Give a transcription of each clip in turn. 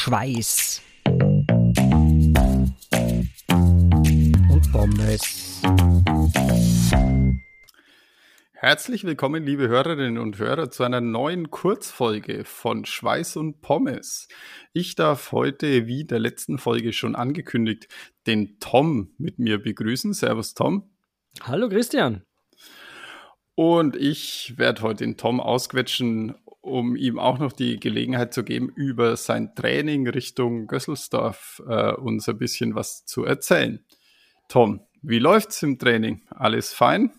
Schweiß und Pommes. Herzlich willkommen, liebe Hörerinnen und Hörer, zu einer neuen Kurzfolge von Schweiß und Pommes. Ich darf heute, wie der letzten Folge schon angekündigt, den Tom mit mir begrüßen. Servus, Tom. Hallo, Christian. Und ich werde heute den Tom ausquetschen, um ihm auch noch die Gelegenheit zu geben, über sein Training Richtung Gösselsdorf äh, uns ein bisschen was zu erzählen. Tom, wie läuft's im Training? Alles fein?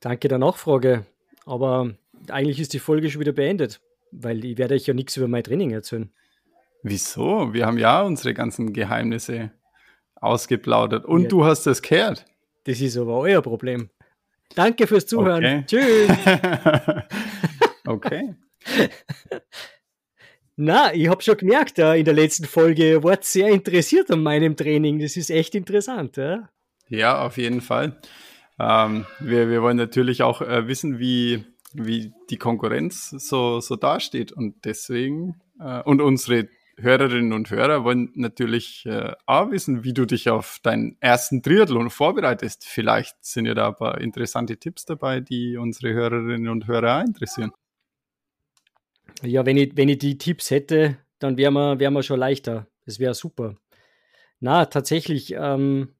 Danke der Nachfrage. Aber eigentlich ist die Folge schon wieder beendet, weil ich werde euch ja nichts über mein Training erzählen. Wieso? Wir haben ja unsere ganzen Geheimnisse ausgeplaudert und ja. du hast es gehört. Das ist aber euer Problem. Danke fürs Zuhören. Okay. Tschüss. okay. Na, ich habe schon gemerkt, in der letzten Folge, wart sehr interessiert an meinem Training. Das ist echt interessant. Ja, ja auf jeden Fall. Ähm, wir, wir wollen natürlich auch äh, wissen, wie, wie die Konkurrenz so, so dasteht. Und deswegen, äh, und unsere Hörerinnen und Hörer wollen natürlich äh, auch wissen, wie du dich auf deinen ersten Triathlon vorbereitest. Vielleicht sind ja da ein paar interessante Tipps dabei, die unsere Hörerinnen und Hörer auch interessieren. Ja, wenn ich, wenn ich die Tipps hätte, dann wären wir, wär wir schon leichter. Das wäre super. Na, tatsächlich, ähm,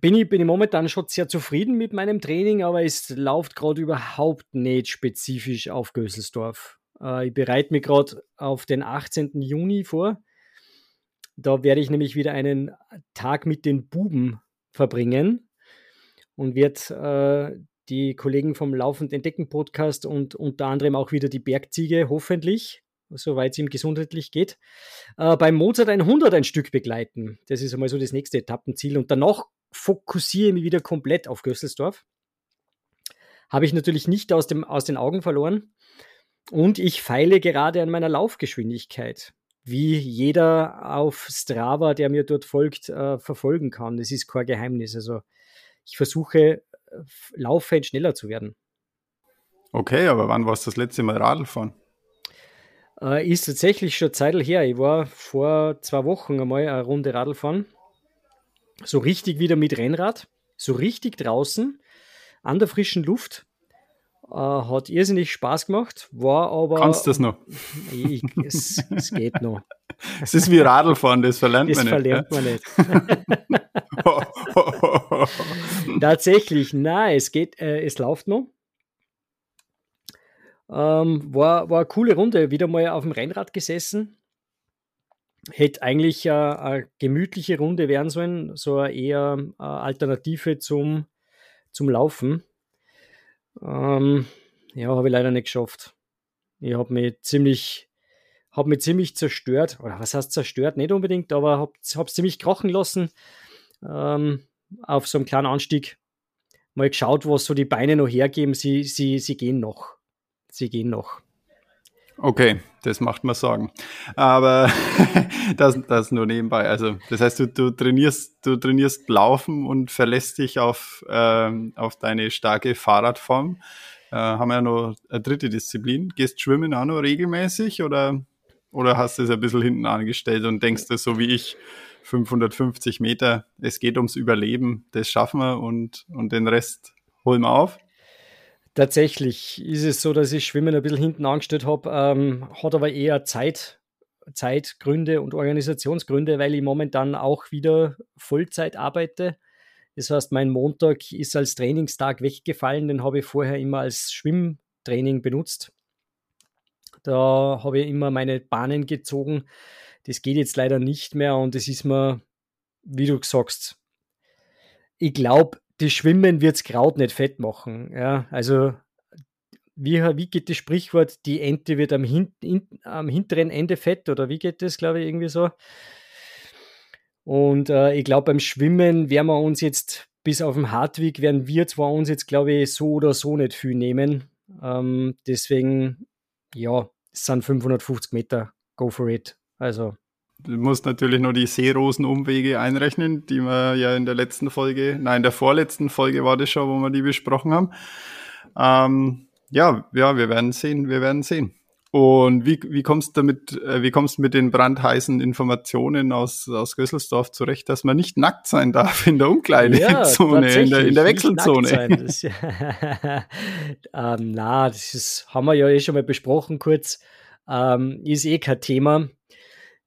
bin ich, bin ich momentan schon sehr zufrieden mit meinem Training, aber es läuft gerade überhaupt nicht spezifisch auf Göselsdorf. Äh, ich bereite mich gerade auf den 18. Juni vor. Da werde ich nämlich wieder einen Tag mit den Buben verbringen und werde äh, die Kollegen vom Laufend Entdecken Podcast und unter anderem auch wieder die Bergziege hoffentlich, soweit es ihm gesundheitlich geht, äh, beim Mozart 100 ein Stück begleiten. Das ist einmal so das nächste Etappenziel. Und danach fokussiere mich wieder komplett auf Gösselsdorf. Habe ich natürlich nicht aus, dem, aus den Augen verloren. Und ich feile gerade an meiner Laufgeschwindigkeit, wie jeder auf Strava, der mir dort folgt, äh, verfolgen kann. Das ist kein Geheimnis. Also ich versuche laufend schneller zu werden. Okay, aber wann warst du das letzte Mal Radl fahren? Äh, ist tatsächlich schon Zeit her. Ich war vor zwei Wochen einmal eine Runde Radl fahren so richtig wieder mit Rennrad, so richtig draußen, an der frischen Luft. Äh, hat irrsinnig Spaß gemacht, war aber. Kannst du das noch? Ich, es, es, geht noch. Es ist wie Radlfahren, das verlernt das man nicht. Das verlernt man nicht. Tatsächlich, nein, es geht, äh, es läuft noch. Ähm, war, war eine coole Runde, wieder mal auf dem Rennrad gesessen hätte eigentlich äh, eine gemütliche Runde werden sollen, so eine eher äh, Alternative zum, zum Laufen. Ähm, ja, habe ich leider nicht geschafft. Ich habe mich ziemlich, habe mich ziemlich zerstört, oder was heißt zerstört? Nicht unbedingt, aber habe es ziemlich krochen lassen ähm, auf so einem kleinen Anstieg. Mal geschaut, was so die Beine noch hergeben. Sie, sie, sie gehen noch. Sie gehen noch. Okay, das macht man sagen. Aber das, das nur nebenbei. Also, das heißt, du, du trainierst, du trainierst Laufen und verlässt dich auf, ähm, auf deine starke Fahrradform. Äh, haben wir ja noch eine dritte Disziplin. Gehst schwimmen auch noch regelmäßig oder, oder hast du es ein bisschen hinten angestellt und denkst du so wie ich, 550 Meter, es geht ums Überleben, das schaffen wir und, und den Rest holen wir auf? Tatsächlich ist es so, dass ich Schwimmen ein bisschen hinten angestellt habe, ähm, hat aber eher Zeit, Zeitgründe und Organisationsgründe, weil ich momentan auch wieder Vollzeit arbeite. Das heißt, mein Montag ist als Trainingstag weggefallen, den habe ich vorher immer als Schwimmtraining benutzt. Da habe ich immer meine Bahnen gezogen. Das geht jetzt leider nicht mehr und es ist mir, wie du sagst, ich glaube, das Schwimmen wird's Kraut nicht fett machen. Ja, also wie, wie geht das Sprichwort, die Ente wird am, hin, in, am hinteren Ende fett oder wie geht das, glaube ich, irgendwie so. Und äh, ich glaube, beim Schwimmen werden wir uns jetzt bis auf den Hartwig, werden wir zwar uns jetzt, glaube ich, so oder so nicht viel nehmen. Ähm, deswegen, ja, es sind 550 Meter, go for it. Also Du musst natürlich nur die Seerosenumwege einrechnen, die wir ja in der letzten Folge, nein, in der vorletzten Folge war das schon, wo wir die besprochen haben. Ähm, ja, ja, wir werden sehen, wir werden sehen. Und wie, wie kommst du damit, äh, wie kommst du mit den brandheißen Informationen aus, aus Gösselsdorf zurecht, dass man nicht nackt sein darf in der Umkleidezone, ja, in, der, in der Wechselzone? Das, ähm, na, das ist, haben wir ja eh schon mal besprochen kurz. Ähm, ist eh kein Thema.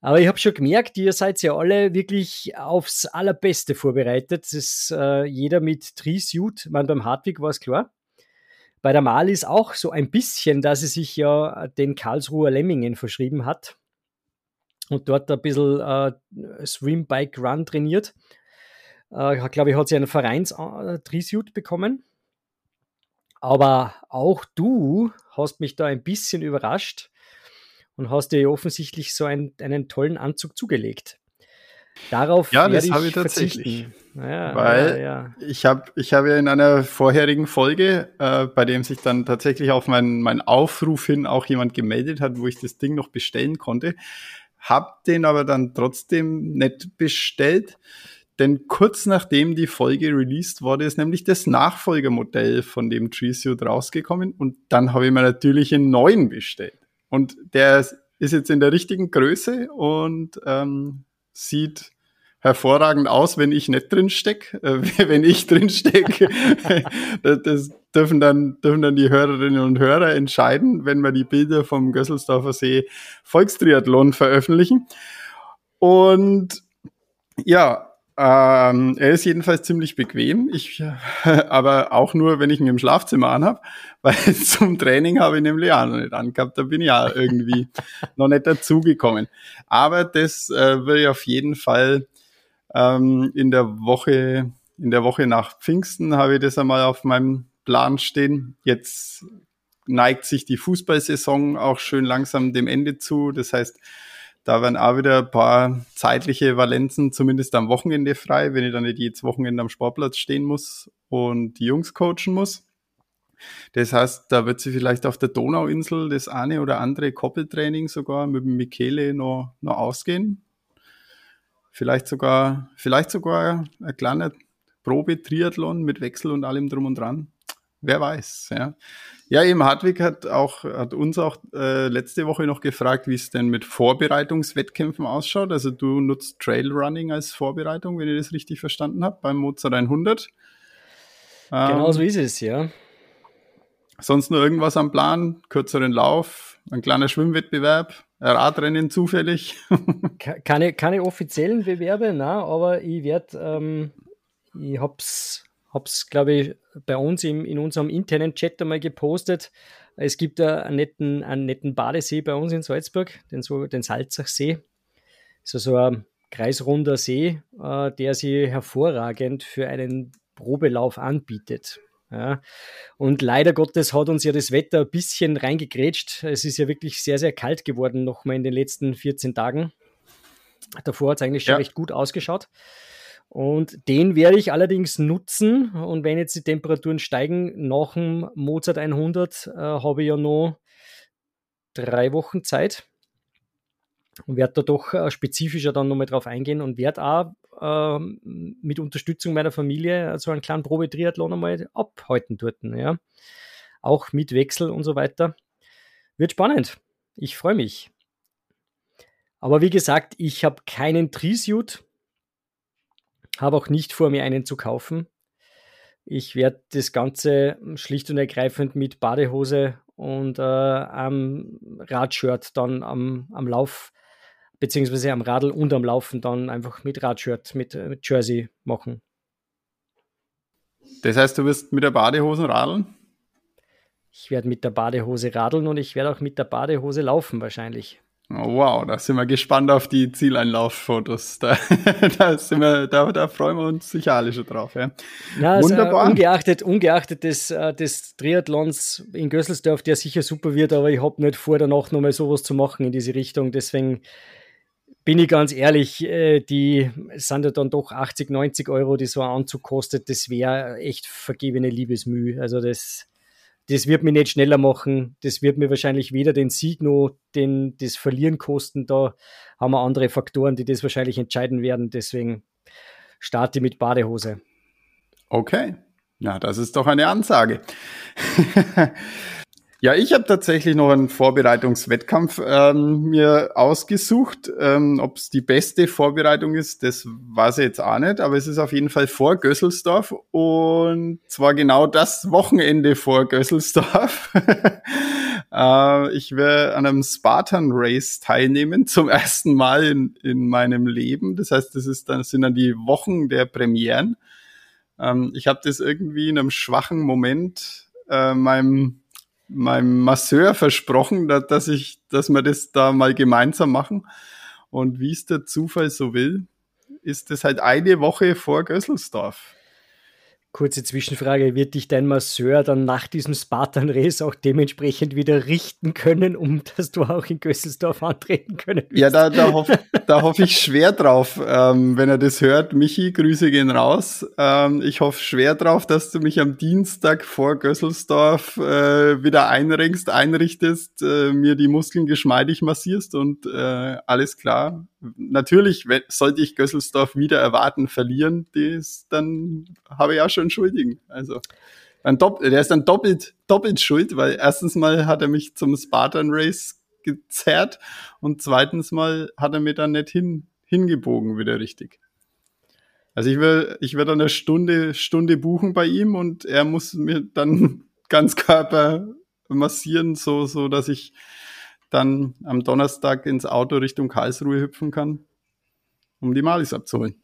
Aber ich habe schon gemerkt, ihr seid ja alle wirklich aufs Allerbeste vorbereitet. Das ist äh, jeder mit Tree-Suit. Ich beim Hartwig war es klar. Bei der Mal ist auch so ein bisschen, dass sie sich ja den Karlsruher Lemmingen verschrieben hat und dort ein bisschen äh, Swim, Bike, Run trainiert. Äh, glaube ich, hat sie einen Vereins-Trisuit äh, bekommen. Aber auch du hast mich da ein bisschen überrascht und hast dir offensichtlich so einen, einen tollen Anzug zugelegt. Darauf ja, das habe ich tatsächlich. Ja, weil ja, ja. ich habe ich hab ja in einer vorherigen Folge, äh, bei dem sich dann tatsächlich auf meinen mein Aufruf hin auch jemand gemeldet hat, wo ich das Ding noch bestellen konnte, habe den aber dann trotzdem nicht bestellt, denn kurz nachdem die Folge released wurde, ist nämlich das Nachfolgermodell von dem Treesuit rausgekommen und dann habe ich mir natürlich einen neuen bestellt. Und der ist jetzt in der richtigen Größe und ähm, sieht hervorragend aus, wenn ich nicht drin stecke. Äh, wenn ich drin stecke, das, das, dürfen dann, dürfen dann die Hörerinnen und Hörer entscheiden, wenn wir die Bilder vom Gösselsdorfer See Volkstriathlon veröffentlichen. Und ja, ähm, er ist jedenfalls ziemlich bequem. Ich, aber auch nur, wenn ich ihn im Schlafzimmer anhab, weil zum Training habe ich nämlich auch noch nicht angehabt. Da bin ich ja irgendwie noch nicht dazugekommen. Aber das äh, will ich auf jeden Fall ähm, in der Woche, in der Woche nach Pfingsten habe ich das einmal auf meinem Plan stehen. Jetzt neigt sich die Fußballsaison auch schön langsam dem Ende zu. Das heißt, da werden auch wieder ein paar zeitliche Valenzen, zumindest am Wochenende frei, wenn ich dann nicht jedes Wochenende am Sportplatz stehen muss und die Jungs coachen muss. Das heißt, da wird sie vielleicht auf der Donauinsel das eine oder andere Koppeltraining sogar mit dem Michele noch, noch ausgehen. Vielleicht sogar, vielleicht sogar ein kleiner Probe-Triathlon mit Wechsel und allem drum und dran. Wer weiß, ja. Ja, eben Hartwig hat auch, hat uns auch äh, letzte Woche noch gefragt, wie es denn mit Vorbereitungswettkämpfen ausschaut. Also du nutzt Trailrunning als Vorbereitung, wenn ich das richtig verstanden habe, beim Mozart 100. Genau ähm, so ist es, ja. Sonst nur irgendwas am Plan? Kürzeren Lauf, ein kleiner Schwimmwettbewerb, Radrennen zufällig? keine, keine offiziellen Bewerbe, na, aber ich werde, ähm, ich hab's habe es, glaube ich, bei uns im, in unserem internen Chat einmal gepostet. Es gibt einen netten, einen netten Badesee bei uns in Salzburg, den, so, den Salzachsee. Das ist so ein kreisrunder See, äh, der sich hervorragend für einen Probelauf anbietet. Ja. Und leider Gottes hat uns ja das Wetter ein bisschen reingegrätscht. Es ist ja wirklich sehr, sehr kalt geworden, nochmal in den letzten 14 Tagen. Davor hat es eigentlich schon ja. recht gut ausgeschaut. Und den werde ich allerdings nutzen. Und wenn jetzt die Temperaturen steigen, nach dem Mozart 100 äh, habe ich ja noch drei Wochen Zeit und werde da doch äh, spezifischer dann nochmal drauf eingehen und werde auch äh, mit Unterstützung meiner Familie so einen kleinen Probetriathlon einmal abhalten dort. Ja. Auch mit Wechsel und so weiter. Wird spannend. Ich freue mich. Aber wie gesagt, ich habe keinen Trisuit habe auch nicht vor, mir einen zu kaufen. Ich werde das Ganze schlicht und ergreifend mit Badehose und äh, am Radshirt dann am, am Lauf, beziehungsweise am Radl und am Laufen dann einfach mit Radshirt, mit, mit Jersey machen. Das heißt, du wirst mit der Badehose radeln? Ich werde mit der Badehose radeln und ich werde auch mit der Badehose laufen wahrscheinlich. Oh, wow, da sind wir gespannt auf die Zieleinlauffotos. Da, da, sind wir, da, da freuen wir uns sicher alle schon drauf. Ja. Ja, also, Wunderbar. Also, ungeachtet, ungeachtet des, äh, des Triathlons in Gösselsdorf, der sicher super wird, aber ich habe nicht vor, danach nochmal sowas zu machen in diese Richtung. Deswegen bin ich ganz ehrlich, äh, die sind ja dann doch 80, 90 Euro, die so ein Anzug kostet. Das wäre echt vergebene Liebesmühe. Also das das wird mich nicht schneller machen. Das wird mir wahrscheinlich weder den Sieg noch den, das Verlieren kosten. Da haben wir andere Faktoren, die das wahrscheinlich entscheiden werden. Deswegen starte mit Badehose. Okay. Ja, das ist doch eine Ansage. Ja, ich habe tatsächlich noch einen Vorbereitungswettkampf ähm, mir ausgesucht. Ähm, Ob es die beste Vorbereitung ist, das weiß ich jetzt auch nicht, aber es ist auf jeden Fall vor Gösselsdorf und zwar genau das Wochenende vor Gösselsdorf. äh, ich werde an einem Spartan Race teilnehmen, zum ersten Mal in, in meinem Leben. Das heißt, das, ist dann, das sind dann die Wochen der Premieren. Ähm, ich habe das irgendwie in einem schwachen Moment äh, meinem meinem Masseur versprochen, dass, ich, dass wir das da mal gemeinsam machen. Und wie es der Zufall so will, ist das halt eine Woche vor Gösselsdorf. Kurze Zwischenfrage, wird dich dein Masseur dann nach diesem Spartan-Race auch dementsprechend wieder richten können, um dass du auch in Gösselsdorf antreten können willst? Ja, da, da hoffe da hoff ich schwer drauf, ähm, wenn er das hört. Michi, Grüße gehen raus. Ähm, ich hoffe schwer drauf, dass du mich am Dienstag vor Gösselsdorf äh, wieder einringst, einrichtest, äh, mir die Muskeln geschmeidig massierst und äh, alles klar. Natürlich sollte ich Gösselsdorf wieder erwarten, verlieren, das, dann habe ich auch schon schon schuldigen. Also Dopp der ist dann doppelt, doppelt schuld, weil erstens mal hat er mich zum Spartan Race gezerrt und zweitens mal hat er mir dann nicht hin, hingebogen wieder richtig. Also ich will, ich werde eine Stunde, Stunde buchen bei ihm und er muss mir dann ganz Körper massieren, so, so dass ich dann am Donnerstag ins Auto Richtung Karlsruhe hüpfen kann, um die Malis abzuholen.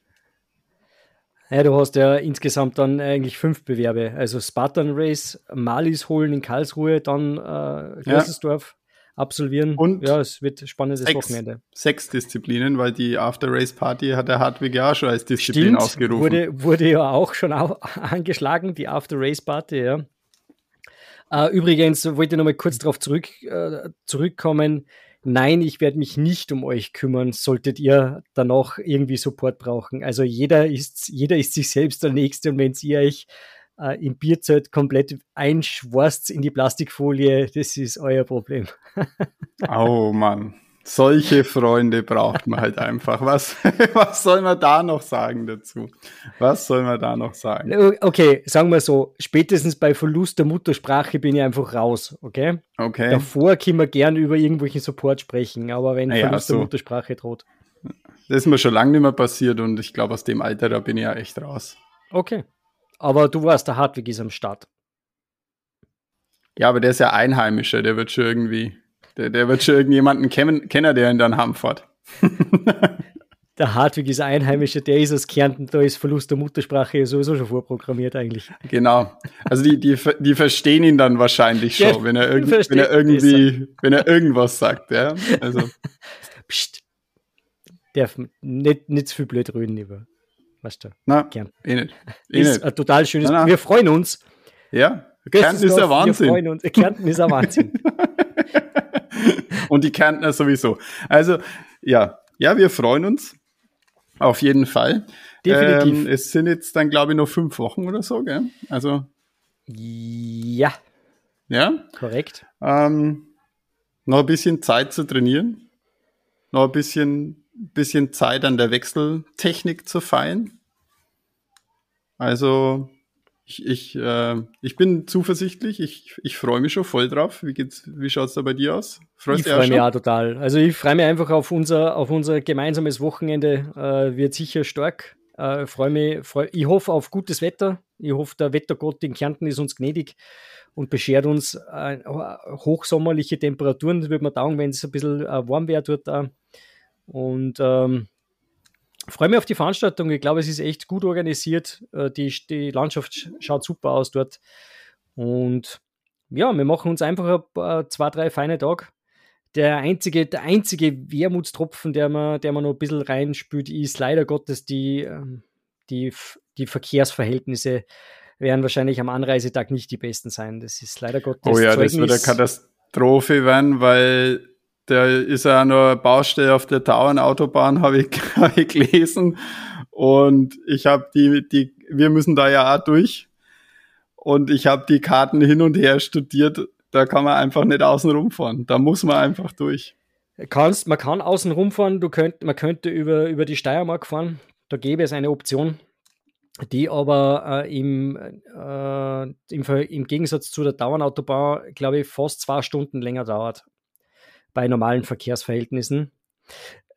Ja, du hast ja insgesamt dann eigentlich fünf Bewerbe. Also Spartan Race, Malis holen in Karlsruhe, dann äh, Gösselsdorf ja. absolvieren. Und ja, es wird spannendes sechs, Wochenende. Sechs Disziplinen, weil die After-Race-Party hat der Hartwig ja auch schon als Disziplin Stimmt, ausgerufen. Wurde, wurde ja auch schon au angeschlagen, die After-Race-Party, ja. Uh, übrigens wollte ich nochmal kurz darauf zurück, uh, zurückkommen. Nein, ich werde mich nicht um euch kümmern, solltet ihr danach irgendwie Support brauchen. Also jeder ist, jeder ist sich selbst der Nächste und wenn ihr euch äh, im Bierzelt komplett einschworst in die Plastikfolie, das ist euer Problem. oh Mann. Solche Freunde braucht man halt einfach. Was, was soll man da noch sagen dazu? Was soll man da noch sagen? Okay, sagen wir so, spätestens bei Verlust der Muttersprache bin ich einfach raus, okay? Okay. Davor können wir gern über irgendwelchen Support sprechen, aber wenn naja, Verlust so. der Muttersprache droht. Das ist mir schon lange nicht mehr passiert und ich glaube, aus dem Alter, da bin ich ja echt raus. Okay. Aber du warst, der Hartwig ist am Start. Ja, aber der ist ja Einheimischer, der wird schon irgendwie der, der wird schon irgendjemanden kennen, kennen der ihn dann hamfährt. der Hartwig ist Einheimischer, der ist aus Kärnten, da ist Verlust der Muttersprache sowieso schon vorprogrammiert eigentlich. Genau. Also die, die, die verstehen ihn dann wahrscheinlich schon, wenn, er wenn er irgendwie, wenn er irgendwas sagt, ja. Also. Psst. Darf nicht, nicht zu viel blöd reden über. Weißt du? Na, Kärnten. eh nicht. Eh ist ein total schönes. Na, na. Wir freuen uns. Ja. Kärnten ist ein Wahnsinn. Wir freuen uns. Kärnten ist ein Wahnsinn. Und die Kärntner sowieso. Also, ja, ja, wir freuen uns. Auf jeden Fall. Definitiv. Ähm, es sind jetzt dann, glaube ich, noch fünf Wochen oder so, gell? Also. Ja. Ja? Korrekt. Ähm, noch ein bisschen Zeit zu trainieren. Noch ein bisschen, bisschen Zeit an der Wechseltechnik zu feilen. Also, ich, ich, äh, ich bin zuversichtlich, ich, ich freue mich schon voll drauf. Wie, wie schaut es da bei dir aus? Freust ich freue mich auch total. Also ich freue mich einfach auf unser, auf unser gemeinsames Wochenende. Äh, wird sicher stark. Äh, freue mich, freu, ich hoffe auf gutes Wetter. Ich hoffe, der Wettergott in Kärnten ist uns gnädig und beschert uns äh, hochsommerliche Temperaturen. Das würde man taugen, wenn es ein bisschen äh, warm wäre dort. Und ähm, freue mich auf die Veranstaltung. Ich glaube, es ist echt gut organisiert. Äh, die, die Landschaft schaut super aus dort. Und ja, wir machen uns einfach ein paar, zwei, drei feine Tage. Der einzige, der einzige Wermutstropfen, der man, der man noch ein bisschen reinspült, ist leider Gottes die, ähm, die, die Verkehrsverhältnisse werden wahrscheinlich am Anreisetag nicht die besten sein. Das ist leider Gottes. Oh ja, Zeugnis. das wird eine Katastrophe werden, weil da ist ja nur Baustelle auf der Tauernautobahn, habe ich, hab ich gelesen. Und ich habe die, die, wir müssen da ja auch durch. Und ich habe die Karten hin und her studiert. Da kann man einfach nicht außen rumfahren. Da muss man einfach durch. Kannst, man kann außen rumfahren. Du könnt, man könnte über, über die Steiermark fahren. Da gäbe es eine Option. die aber äh, im, äh, im, im, Gegensatz zu der Dauernautobahn, glaube ich, fast zwei Stunden länger dauert bei normalen Verkehrsverhältnissen.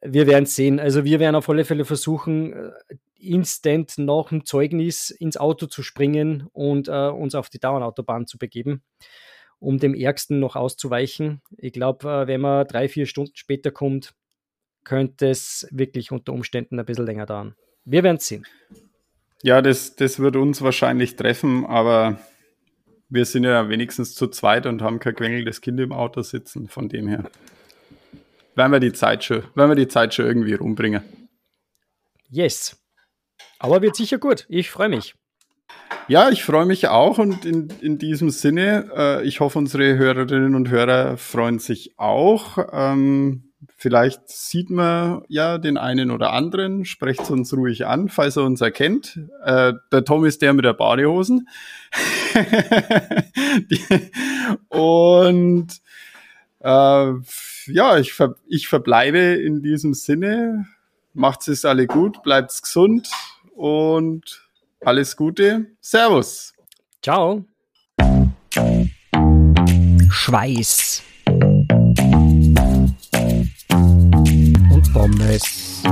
Wir werden sehen. Also wir werden auf alle Fälle versuchen, äh, instant nach dem Zeugnis ins Auto zu springen und äh, uns auf die Dauernautobahn zu begeben, um dem Ärgsten noch auszuweichen. Ich glaube, äh, wenn man drei, vier Stunden später kommt, könnte es wirklich unter Umständen ein bisschen länger dauern. Wir werden sehen. Ja, das, das wird uns wahrscheinlich treffen, aber wir sind ja wenigstens zu zweit und haben kein quengelndes Kind im Auto sitzen. Von dem her werden wir die Zeit schon, werden wir die Zeit schon irgendwie rumbringen. Yes. Aber wird sicher gut. Ich freue mich. Ja, ich freue mich auch und in, in diesem Sinne, äh, ich hoffe, unsere Hörerinnen und Hörer freuen sich auch. Ähm, Vielleicht sieht man ja den einen oder anderen, sprecht uns ruhig an, falls er uns erkennt. Äh, der Tom ist der mit der Badehosen. und äh, ja, ich, ver ich verbleibe in diesem Sinne. Macht es alle gut, bleibt gesund und alles Gute. Servus. Ciao. Schweiß Nice.